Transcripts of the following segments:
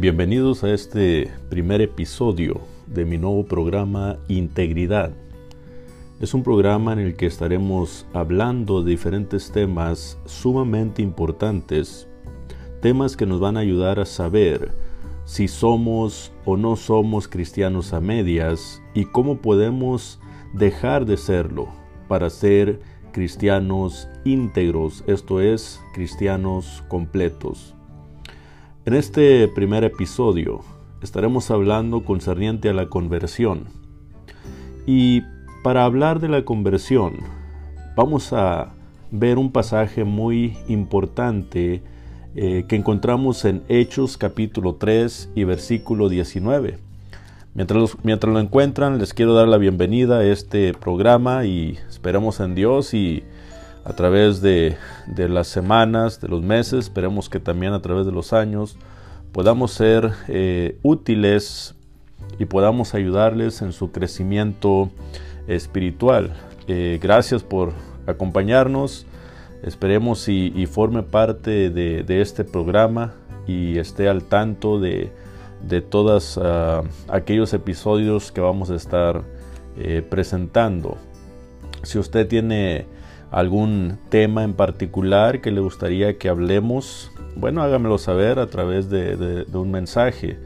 Bienvenidos a este primer episodio de mi nuevo programa Integridad. Es un programa en el que estaremos hablando de diferentes temas sumamente importantes, temas que nos van a ayudar a saber si somos o no somos cristianos a medias y cómo podemos dejar de serlo para ser cristianos íntegros, esto es, cristianos completos. En este primer episodio estaremos hablando concerniente a la conversión. Y para hablar de la conversión, vamos a ver un pasaje muy importante eh, que encontramos en Hechos capítulo 3 y versículo 19. Mientras, mientras lo encuentran, les quiero dar la bienvenida a este programa y esperamos en Dios y a través de, las semanas, de los meses, esperemos que también a través de los años podamos ser eh, útiles y podamos ayudarles en su crecimiento espiritual. Eh, gracias por acompañarnos. Esperemos y, forme parte de, este programa y esté al tanto de, todos ah, aquellos episodios que vamos a estar eh, presentando. Si usted tiene algún tema en particular que le gustaría que hablemos, bueno, hágamelo saber a través de, un mensaje.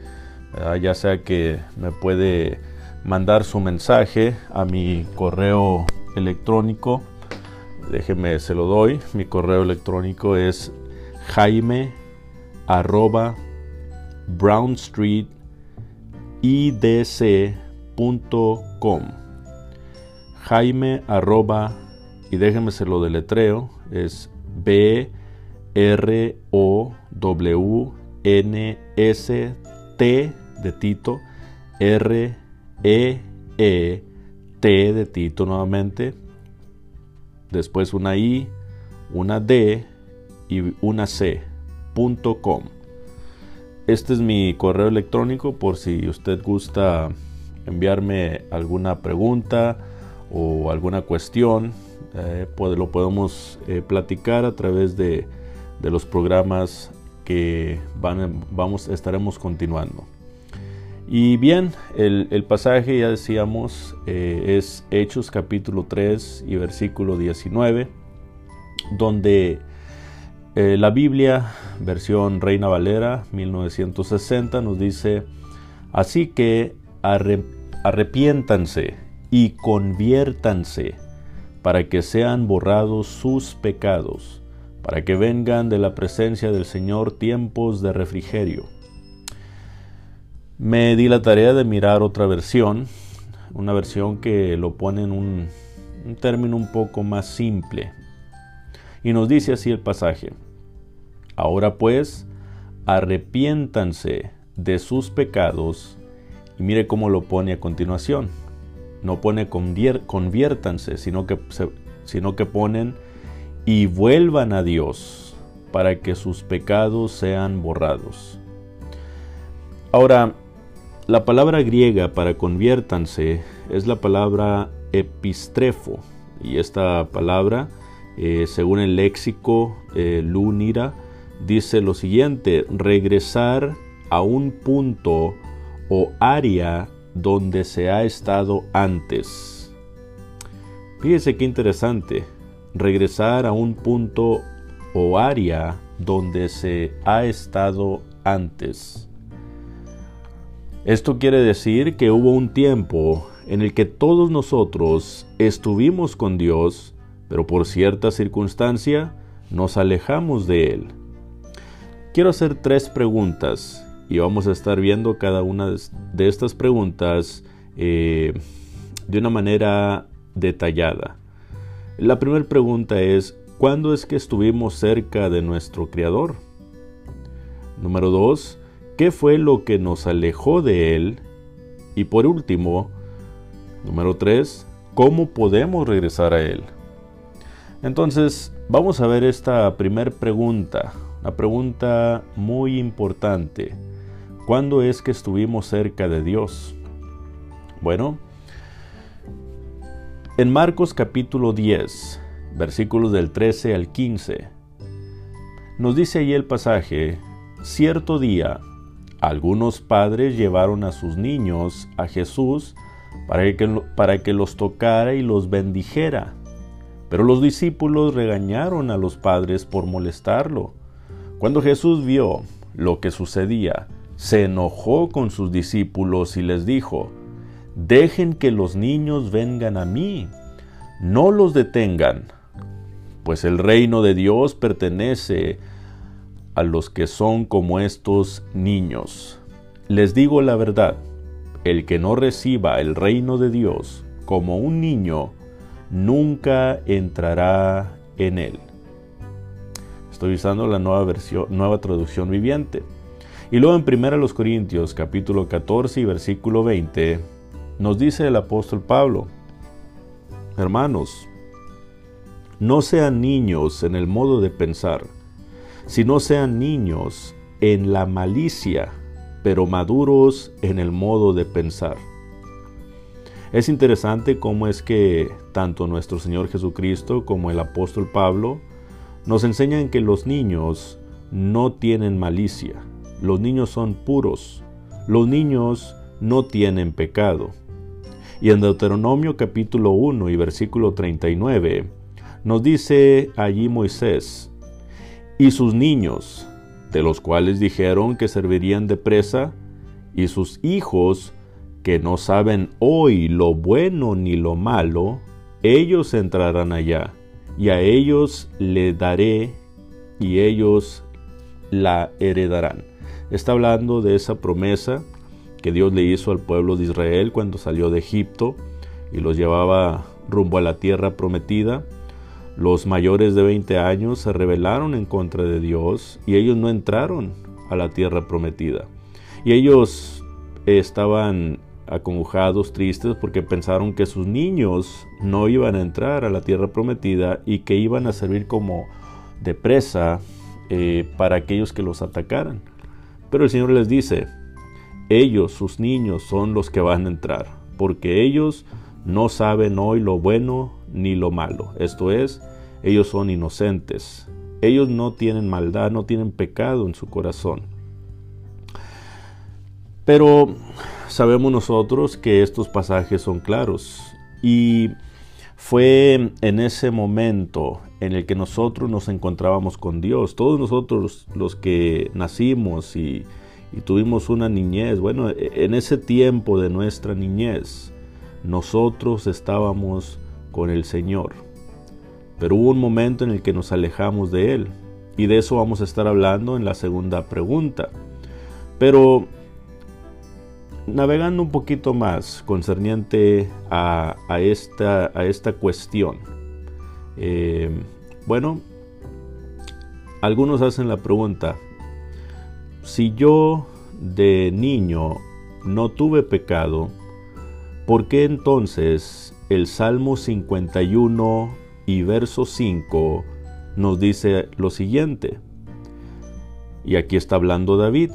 ya sea que me puede mandar su mensaje a mi correo electrónico. Déjeme, se lo doy. Mi correo electrónico es jaime arroba brownstreetidc.com jaime y déjenme se lo deletreo, es B R O W N S T de Tito R E E T de Tito nuevamente, después una I, una D y una C punto com. Este es mi correo electrónico por si usted gusta enviarme alguna pregunta o alguna cuestión eh, lo podemos eh, platicar a través de, los programas que van, vamos, estaremos continuando. Y bien, el, pasaje ya decíamos eh, es Hechos capítulo 3 y versículo 19, donde la Biblia, versión Reina Valera 1960, nos dice, así que arrepiéntanse y conviértanse para que sean borrados sus pecados, para que vengan de la presencia del Señor tiempos de refrigerio. Me di la tarea de mirar otra versión, una versión que lo pone en un, término un poco más simple. Y nos dice así el pasaje. Ahora pues, arrepiéntanse de sus pecados. Y mire cómo lo pone a continuación no pone conviértanse, sino que, sino que ponen y vuelvan a Dios para que sus pecados sean borrados. Ahora, la palabra griega para conviértanse es la palabra epistrefo y esta palabra, eh, según el léxico eh, Lúnira, dice lo siguiente, regresar a un punto o área donde se ha estado antes. Fíjese qué interesante, regresar a un punto o área donde se ha estado antes. Esto quiere decir que hubo un tiempo en el que todos nosotros estuvimos con Dios, pero por cierta circunstancia nos alejamos de Él. Quiero hacer tres preguntas y vamos a estar viendo cada una de estas preguntas eh, de una manera detallada. La primera pregunta es, ¿cuándo es que estuvimos cerca de nuestro Creador? Número dos, ¿qué fue lo que nos alejó de Él? Y por último, número tres, ¿cómo podemos regresar a Él? Entonces, vamos a ver esta primera pregunta, una pregunta muy importante. ¿Cuándo es que estuvimos cerca de Dios? Bueno, en Marcos capítulo 10, versículos del 13 al 15, nos dice ahí el pasaje, cierto día, algunos padres llevaron a sus niños a Jesús para que, para que los tocara y los bendijera. Pero los discípulos regañaron a los padres por molestarlo. Cuando Jesús vio lo que sucedía, se enojó con sus discípulos y les dijo, Dejen que los niños vengan a mí, no los detengan, pues el reino de Dios pertenece a los que son como estos niños. Les digo la verdad, el que no reciba el reino de Dios como un niño, nunca entrará en él. Estoy usando la nueva versión, nueva traducción viviente. Y luego en 1 Corintios capítulo 14 y versículo 20 nos dice el apóstol Pablo, hermanos, no sean niños en el modo de pensar, sino sean niños en la malicia, pero maduros en el modo de pensar. Es interesante cómo es que tanto nuestro Señor Jesucristo como el apóstol Pablo nos enseñan que los niños no tienen malicia, los niños son puros, los niños no tienen pecado. Y en Deuteronomio capítulo 1 y versículo 39 nos dice allí Moisés, y sus niños, de los cuales dijeron que servirían de presa, y sus hijos, que no saben hoy lo bueno ni lo malo, ellos entrarán allá, y a ellos le daré, y ellos la heredarán. Está hablando de esa promesa que Dios le hizo al pueblo de Israel cuando salió de Egipto y los llevaba rumbo a la tierra prometida. Los mayores de 20 años se rebelaron en contra de Dios y ellos no entraron a la tierra prometida. Y ellos estaban acongojados, tristes, porque pensaron que sus niños no iban a entrar a la tierra prometida y que iban a servir como de presa eh, para aquellos que los atacaran. Pero el Señor les dice, ellos, sus niños, son los que van a entrar, porque ellos no saben hoy lo bueno ni lo malo. Esto es, ellos son inocentes. Ellos no tienen maldad, no tienen pecado en su corazón. Pero sabemos nosotros que estos pasajes son claros y fue en ese momento en el que nosotros nos encontrábamos con Dios. Todos nosotros los que nacimos y, tuvimos una niñez, bueno, en ese tiempo de nuestra niñez, nosotros estábamos con el Señor. Pero hubo un momento en el que nos alejamos de Él. Y de eso vamos a estar hablando en la segunda pregunta. Pero navegando un poquito más concerniente a, esta, a esta, cuestión. Eh, bueno, algunos hacen la pregunta, si yo de niño no tuve pecado, ¿Por qué entonces el Salmo 51 y verso 5 nos dice lo siguiente? Y aquí está hablando David.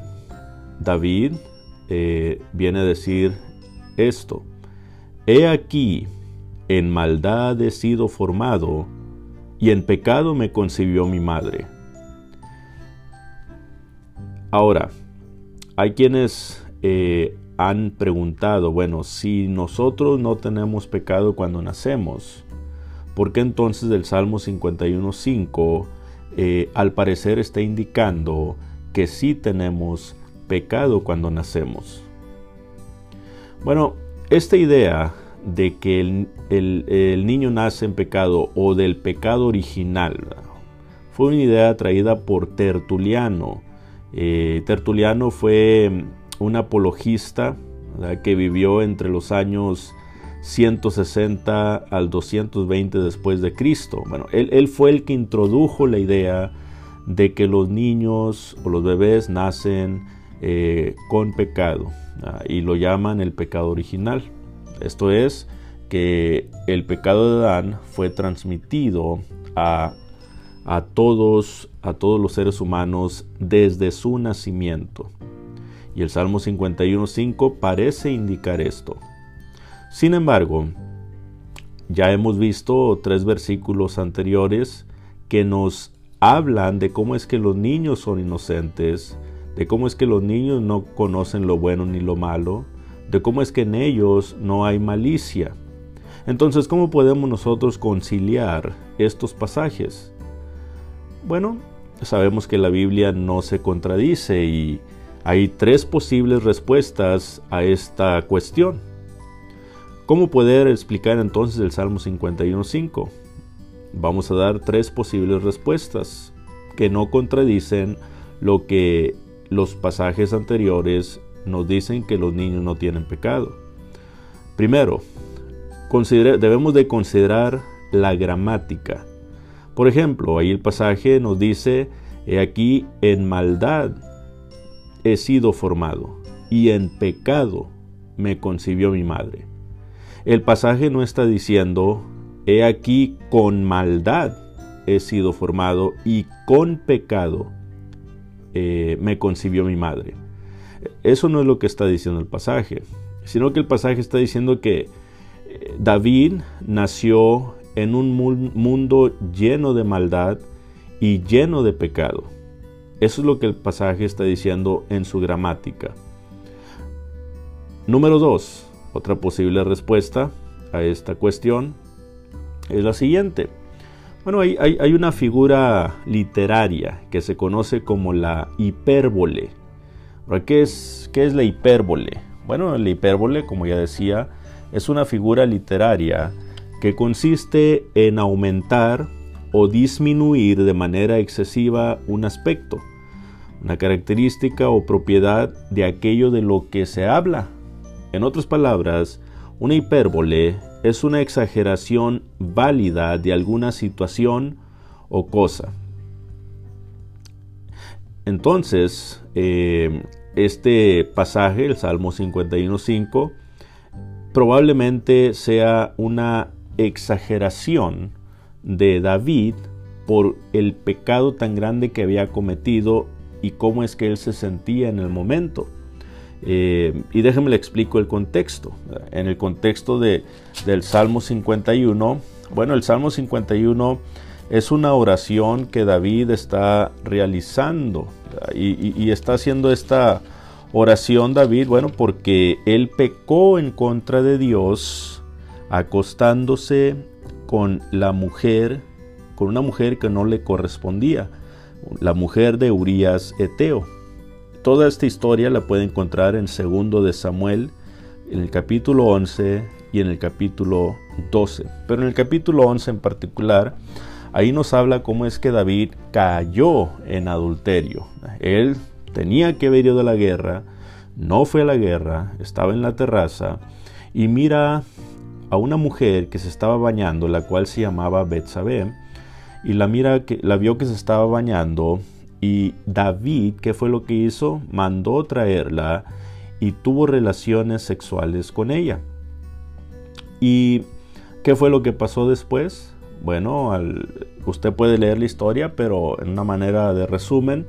David eh, viene a decir esto. He aquí, en maldad he sido formado, y en pecado me concibió mi madre. Ahora, hay quienes eh, han preguntado, bueno, si nosotros no tenemos pecado cuando nacemos, ¿por qué entonces el Salmo 51.5 eh, al parecer está indicando que sí tenemos pecado cuando nacemos? Bueno, esta idea de que el, niño nace en pecado o del pecado original fue una idea traída por Tertuliano. Eh, Tertuliano fue un apologista que vivió entre los años 160 al 220 después de Cristo. Bueno, él, fue el que introdujo la idea de que los niños o los bebés nacen eh, con pecado y lo llaman el pecado original. Esto es que el pecado de Adán fue transmitido a, a, todos, a todos los seres humanos desde su nacimiento y el Salmo 51.5 parece indicar esto. Sin embargo, ya hemos visto tres versículos anteriores que nos hablan de cómo es que los niños son inocentes, de cómo es que los niños no conocen lo bueno ni lo malo, de cómo es que en ellos no hay malicia. Entonces, ¿cómo podemos nosotros conciliar estos pasajes? Bueno, sabemos que la Biblia no se contradice y hay tres posibles respuestas a esta cuestión. ¿Cómo poder explicar entonces el Salmo 51.5? Vamos a dar tres posibles respuestas que no contradicen lo que los pasajes anteriores nos dicen que los niños no tienen pecado. Primero, debemos de considerar la gramática. Por ejemplo, ahí el pasaje nos dice, he aquí, en maldad he sido formado y en pecado me concibió mi madre. El pasaje no está diciendo, he aquí, con maldad he sido formado y con pecado eh, me concibió mi madre. Eso no es lo que está diciendo el pasaje, sino que el pasaje está diciendo que eh, David nació en un mundo lleno de maldad y lleno de pecado. Eso es lo que el pasaje está diciendo en su gramática. Número 2. Otra posible respuesta a esta cuestión es la siguiente. Bueno, hay, hay, una figura literaria que se conoce como la hipérbole. ¿Qué es, ¿Qué es la hipérbole? Bueno, la hipérbole, como ya decía, es una figura literaria que consiste en aumentar o disminuir de manera excesiva un aspecto, una característica o propiedad de aquello de lo que se habla. En otras palabras, una hipérbole es una exageración válida de alguna situación o cosa. Entonces, eh, este pasaje, el Salmo 51.5, probablemente sea una exageración de David por el pecado tan grande que había cometido y cómo es que él se sentía en el momento. Eh, y déjenme le explico el contexto. En el contexto de, del Salmo 51, bueno, el Salmo 51 es una oración que David está realizando y, está haciendo esta oración David, bueno, porque él pecó en contra de Dios acostándose con la mujer, con una mujer que no le correspondía, la mujer de Urias Eteo. Toda esta historia la puede encontrar en segundo de Samuel, en el capítulo 11 y en el capítulo 12. Pero en el capítulo 11 en particular, ahí nos habla cómo es que David cayó en adulterio. Él tenía que haber ido la guerra, no fue a la guerra, estaba en la terraza y mira a una mujer que se estaba bañando, la cual se llamaba Betsabé, y la mira que la vio que se estaba bañando y David, ¿qué fue lo que hizo? Mandó traerla y tuvo relaciones sexuales con ella. ¿Y qué fue lo que pasó después? Bueno, usted puede leer la historia, pero en una manera de resumen,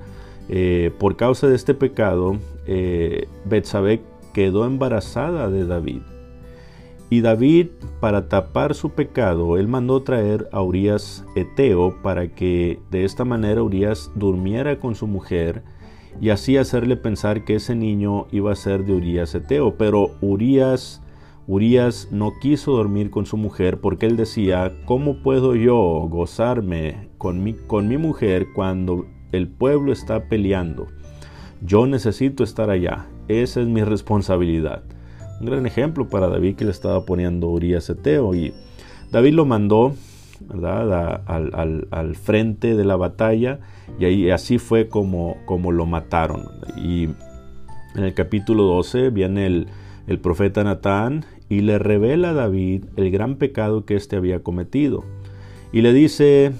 eh, por causa de este pecado, eh, Betsabé quedó embarazada de David. Y David, para tapar su pecado, él mandó traer a Urias Eteo para que de esta manera Urias durmiera con su mujer y así hacerle pensar que ese niño iba a ser de Urias Eteo. Pero Urias, Urias no quiso dormir con su mujer porque él decía, ¿cómo puedo yo gozarme con mi, con mi mujer cuando el pueblo está peleando? Yo necesito estar allá, esa es mi responsabilidad un gran ejemplo para David que le estaba poniendo Urias Eteo. Y David lo mandó al, frente de la batalla y ahí así fue como, como lo mataron. Y en el capítulo 12 viene el, el profeta Natán y le revela a David el gran pecado que éste había cometido. Y le dice,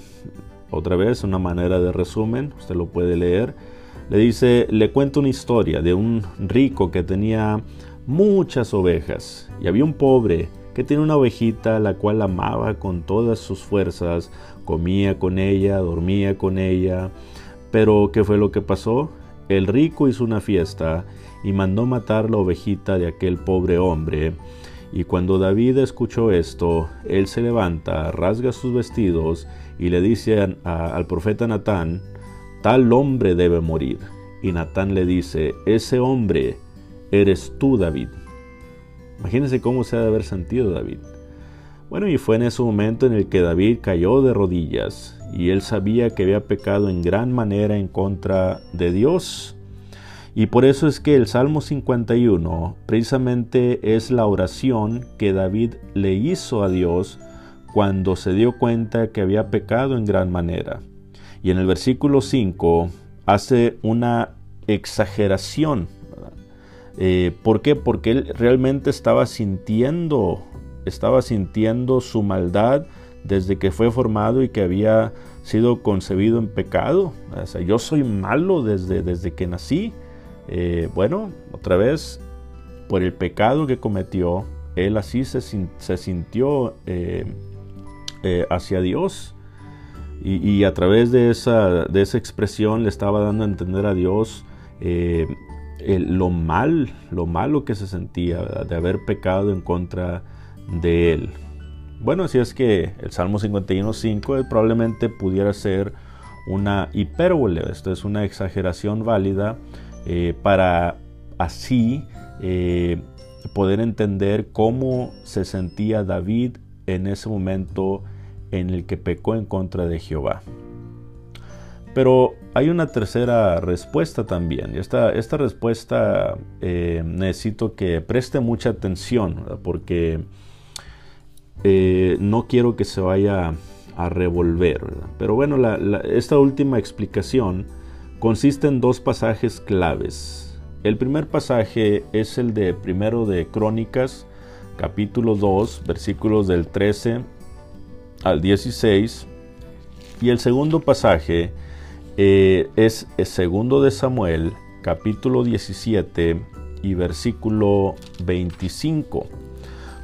otra vez, una manera de resumen, usted lo puede leer, le dice, le cuento una historia de un rico que tenía muchas ovejas, y había un pobre que tenía una ovejita la cual amaba con todas sus fuerzas, comía con ella, dormía con ella. Pero ¿qué fue lo que pasó? El rico hizo una fiesta y mandó matar la ovejita de aquel pobre hombre. Y cuando David escuchó esto, él se levanta, rasga sus vestidos y le dice al profeta Natán, tal hombre debe morir. y Natán le dice, ese hombre eres tú, David. Imagínense cómo se ha de haber sentido David. Bueno, y fue en ese momento en el que David cayó de rodillas y él sabía que había pecado en gran manera en contra de Dios. Y por eso es que el Salmo 51 precisamente es la oración que David le hizo a Dios cuando se dio cuenta que había pecado en gran manera. Y en el versículo 5 hace una exageración. Eh, ¿Por qué? Porque él realmente estaba sintiendo, estaba sintiendo su maldad desde que fue formado y que había sido concebido en pecado. O sea, yo soy malo desde, desde que nací. Eh, bueno, otra vez, por el pecado que cometió, él así se, sintió eh, eh, hacia Dios. Y, a través de esa, de esa expresión le estaba dando a entender a Dios lo mal, lo malo que se sentía de haber pecado en contra de él. Bueno, así es que el Salmo 51.5 probablemente pudiera ser una hipérbole, esto es una exageración válida eh, para así eh, poder entender cómo se sentía David en ese momento en el que pecó en contra de Jehová. Pero hay una tercera respuesta también. Esta, esta respuesta eh, necesito que preste mucha atención porque no quiero que se vaya a revolver. Pero bueno, esta última explicación consiste en dos pasajes claves. El primer pasaje es el de primero de Crónicas, capítulo 2, versículos del 13 al 16. Y el segundo pasaje eh, es el segundo de Samuel, capítulo 17 y versículo 25.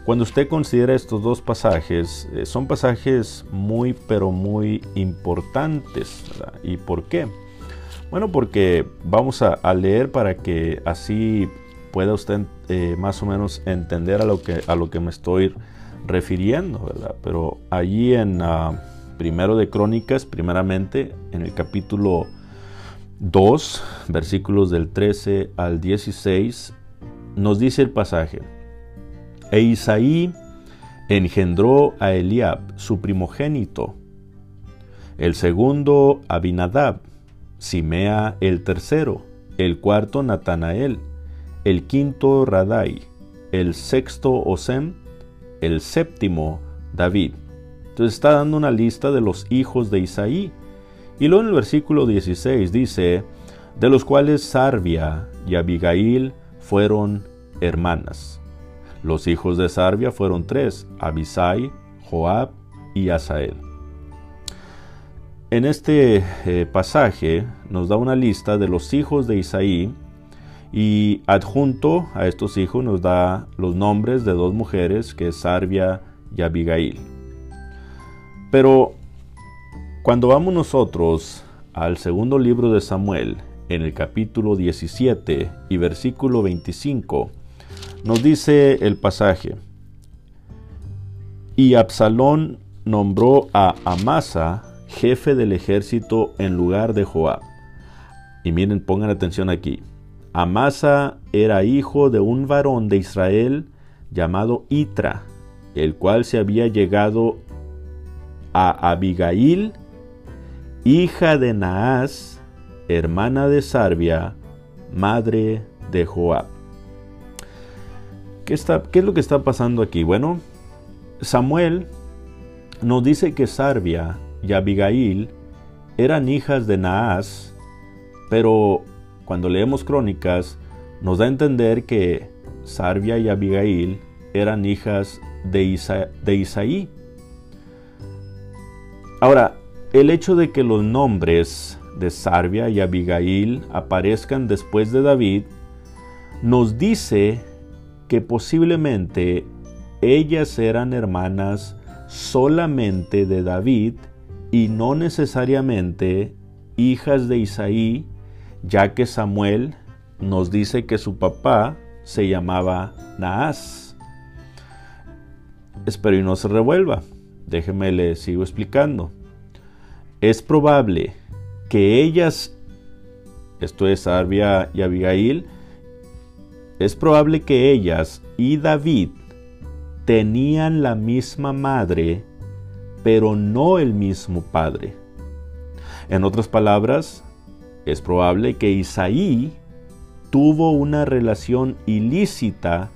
Cuando usted considera estos dos pasajes, eh, son pasajes muy pero muy importantes. ¿Y por qué? Bueno, porque vamos a, leer para que así pueda usted eh, más o menos entender a lo que, a lo que me estoy refiriendo, ¿verdad? Pero allí en uh, Primero de Crónicas, primeramente, en el capítulo 2, versículos del 13 al 16, nos dice el pasaje. E Isaí engendró a Eliab, su primogénito, el segundo Abinadab, Simea el tercero, el cuarto Natanael, el quinto Radai, el sexto Osem, el séptimo David. Entonces está dando una lista de los hijos de Isaí. Y luego en el versículo 16 dice, de los cuales Sarvia y Abigail fueron hermanas. Los hijos de Sarvia fueron tres, Abisai, Joab y Asael. En este eh, pasaje nos da una lista de los hijos de Isaí y adjunto a estos hijos nos da los nombres de dos mujeres que es Sarvia y Abigail. Pero cuando vamos nosotros al segundo libro de Samuel, en el capítulo 17 y versículo 25, nos dice el pasaje, y Absalón nombró a Amasa jefe del ejército en lugar de Joab. Y miren, pongan atención aquí. Amasa era hijo de un varón de Israel llamado Itra, el cual se había llegado a Abigail, hija de Naas, hermana de Sarbia, madre de Joab. ¿Qué, está, ¿Qué es lo que está pasando aquí? Bueno, Samuel nos dice que Sarbia y Abigail eran hijas de Naas, pero cuando leemos crónicas nos da a entender que Sarbia y Abigail eran hijas de, de Isaí. Ahora, el hecho de que los nombres de Sarbia y Abigail aparezcan después de David nos dice que posiblemente ellas eran hermanas solamente de David y no necesariamente hijas de Isaí, ya que Samuel nos dice que su papá se llamaba Naas. Espero y no se revuelva. Déjeme le sigo explicando. Es probable que ellas esto es Arbia y Abigail, es probable que ellas y David tenían la misma madre, pero no el mismo padre. En otras palabras, es probable que Isaí tuvo una relación ilícita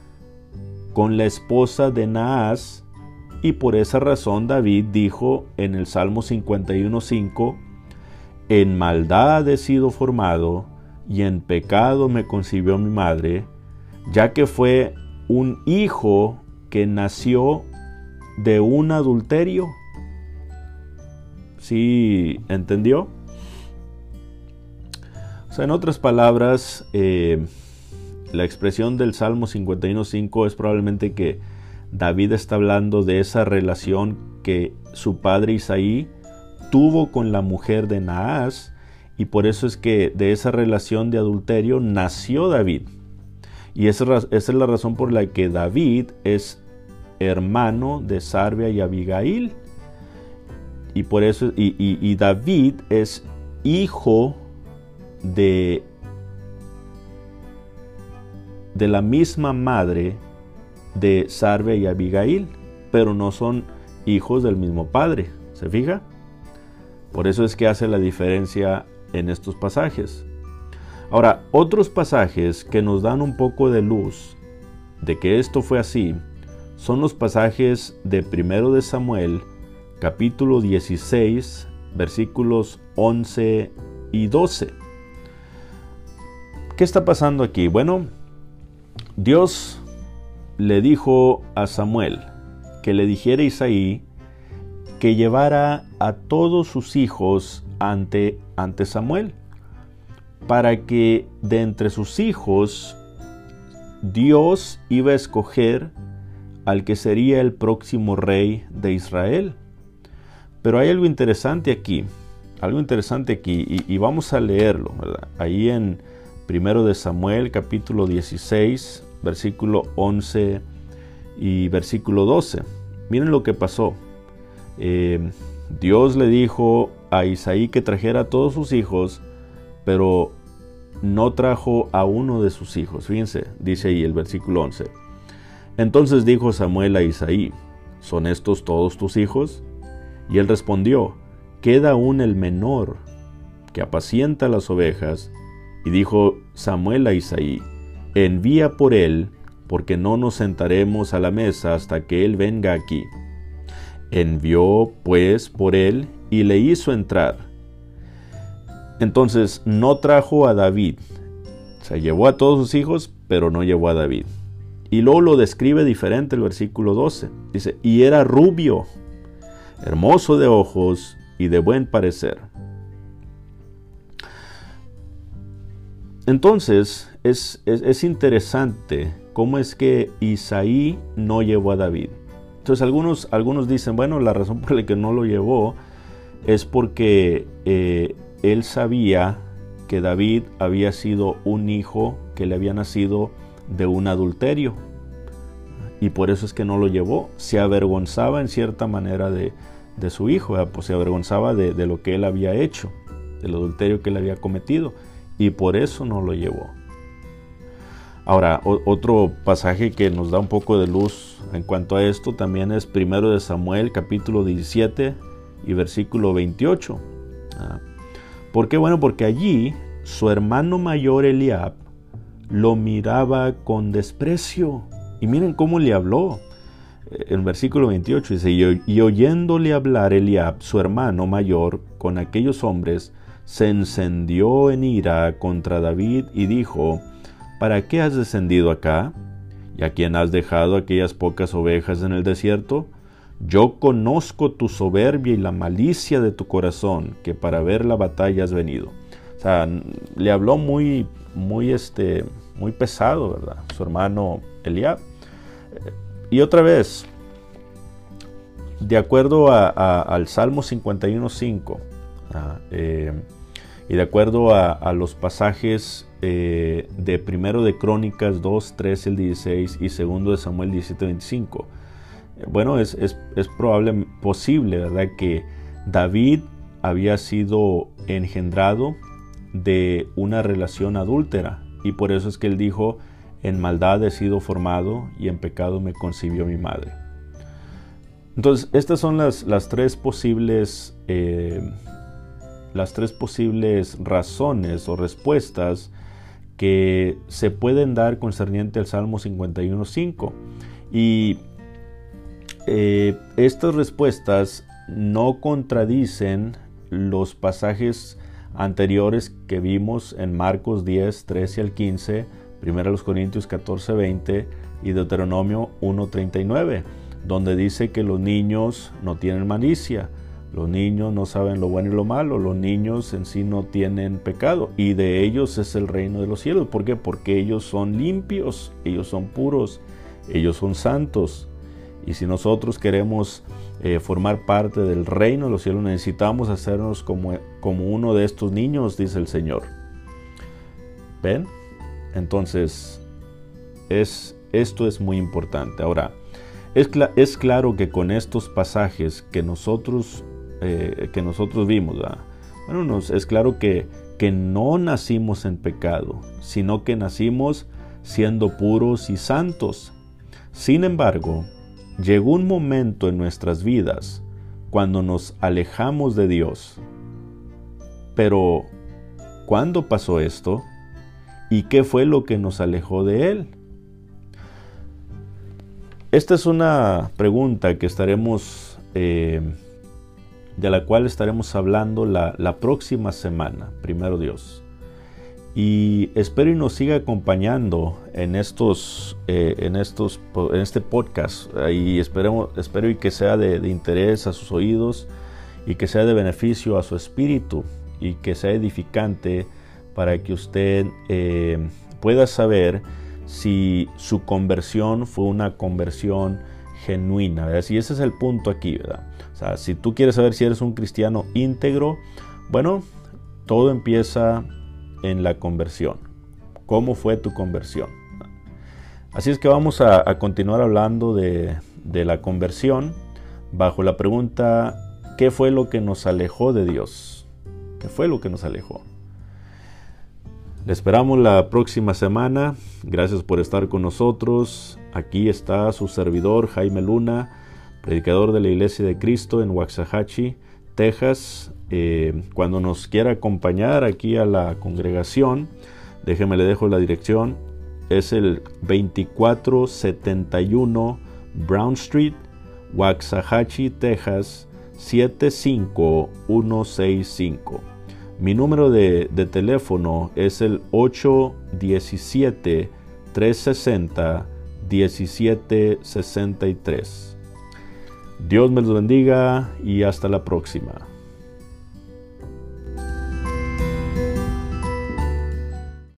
con la esposa de Naas y por esa razón David dijo en el Salmo 51.5, En maldad he sido formado y en pecado me concibió mi madre, ya que fue un hijo que nació de un adulterio. ¿Sí entendió? O sea, en otras palabras, eh, la expresión del Salmo 51.5 es probablemente que David está hablando de esa relación que su padre Isaí tuvo con la mujer de Naas y por eso es que de esa relación de adulterio nació David. Y esa, es la razón por la que David es hermano de Sarbia y Abigail. Y por eso, y, David es hijo de, de la misma madre de Sarbia y Abigail, pero no son hijos del mismo padre. ¿Se fija? Por eso es que hace la diferencia en estos pasajes. Ahora, otros pasajes que nos dan un poco de luz de que esto fue así son los pasajes de primero de Samuel, capítulo 16, versículos 11 y 12. ¿Qué está pasando aquí? Bueno, Dios le dijo a Samuel que le dijera a Isaí que llevara a todos sus hijos ante, ante Samuel para que de entre sus hijos Dios iba a escoger al que sería el próximo rey de Israel. Pero hay algo interesante aquí, algo interesante aquí, y, vamos a leerlo, Ahí en 1 de Samuel capítulo 16, versículo 11 y versículo 12. Miren lo que pasó. Eh, Dios le dijo a Isaí que trajera a todos sus hijos pero no trajo a uno de sus hijos. Fíjense, dice ahí el versículo 11. Entonces dijo Samuel a Isaí, ¿son estos todos tus hijos? Y él respondió, queda aún el menor, que apacienta las ovejas. Y dijo Samuel a Isaí, envía por él, porque no nos sentaremos a la mesa hasta que él venga aquí. Envió pues por él y le hizo entrar. Entonces no trajo a David. O sea, llevó a todos sus hijos, pero no llevó a David. Y luego lo describe diferente el versículo 12. Dice, y era rubio, hermoso de ojos y de buen parecer. Entonces es, es, interesante cómo es que Isaí no llevó a David. Entonces algunos, algunos dicen, bueno, la razón por la que no lo llevó es porque eh, él sabía que David había sido un hijo que le había nacido de un adulterio. Y por eso es que no lo llevó. Se avergonzaba en cierta manera de, su hijo, pues se avergonzaba de, de, lo que él había hecho, del adulterio que él había cometido. Y por eso no lo llevó. Ahora, otro pasaje que nos da un poco de luz en cuanto a esto también es primero de Samuel capítulo 17 y versículo 28. ¿Por qué? Bueno, porque allí su hermano mayor Eliab lo miraba con desprecio. Y miren cómo le habló. En versículo 28 dice, y oyéndole hablar Eliab, su hermano mayor, con aquellos hombres, se encendió en ira contra David y dijo, ¿para qué has descendido acá? ¿Y a quién has dejado aquellas pocas ovejas en el desierto? Yo conozco tu soberbia y la malicia de tu corazón, que para ver la batalla has venido. O sea, le habló muy, muy, este, muy pesado, ¿verdad? Su hermano Eliab. Y otra vez, de acuerdo al Salmo 51.5, eh, y de acuerdo a, los pasajes eh, de primero de Crónicas 2, 13, el 16 y segundo de Samuel 17, 25, bueno, es, probable, posible, ¿verdad? Que David había sido engendrado de una relación adúltera. Y por eso es que él dijo, en maldad he sido formado y en pecado me concibió mi madre. Entonces, estas son las, las tres posibles eh, las tres posibles razones o respuestas que se pueden dar concerniente al Salmo 51.5. Y eh, estas respuestas no contradicen los pasajes anteriores que vimos en Marcos 10, 13 al 15, 1 Corintios 14, 20 y Deuteronomio 1.39, donde dice que los niños no tienen malicia, los niños no saben lo bueno y lo malo, los niños en sí no tienen pecado y de ellos es el reino de los cielos. ¿Por qué? Porque ellos son limpios, ellos son puros, ellos son santos. Y si nosotros queremos eh, formar parte del reino de los cielos, necesitamos hacernos como, como uno de estos niños, dice el Señor. ¿Ven? Entonces, es, esto es muy importante. Ahora, es, es claro que con estos pasajes que nosotros eh, que nosotros vimos. Bueno, es claro que, que no nacimos en pecado, sino que nacimos siendo puros y santos. Sin embargo, llegó un momento en nuestras vidas cuando nos alejamos de Dios. Pero, ¿cuándo pasó esto? ¿Y qué fue lo que nos alejó de Él? Esta es una pregunta que estaremos eh, de la cual estaremos hablando la, próxima semana, primero Dios. Y espero y nos siga acompañando en estos, eh, en estos, en este podcast. Y esperemos, espero y que sea de, interés a sus oídos y que sea de beneficio a su espíritu y que sea edificante para que usted eh, pueda saber si su conversión fue una conversión genuina. Y ese es el punto aquí, ¿verdad? O sea, si tú quieres saber si eres un cristiano íntegro, bueno, todo empieza en la conversión. ¿Cómo fue tu conversión? Así es que vamos a, continuar hablando de la conversión bajo la pregunta, ¿qué fue lo que nos alejó de Dios? ¿Qué fue lo que nos alejó? Le esperamos la próxima semana. Gracias por estar con nosotros. Aquí está su servidor Jaime Luna predicador de la Iglesia de Cristo en Waxahachie, Texas. Eh, cuando nos quiera acompañar aquí a la congregación, déjeme le dejo la dirección. Es el 2471 Brown Street, Waxahachie, Texas 75165. Mi número de, teléfono es el 817 360 1763. Dios me los bendiga y hasta la próxima.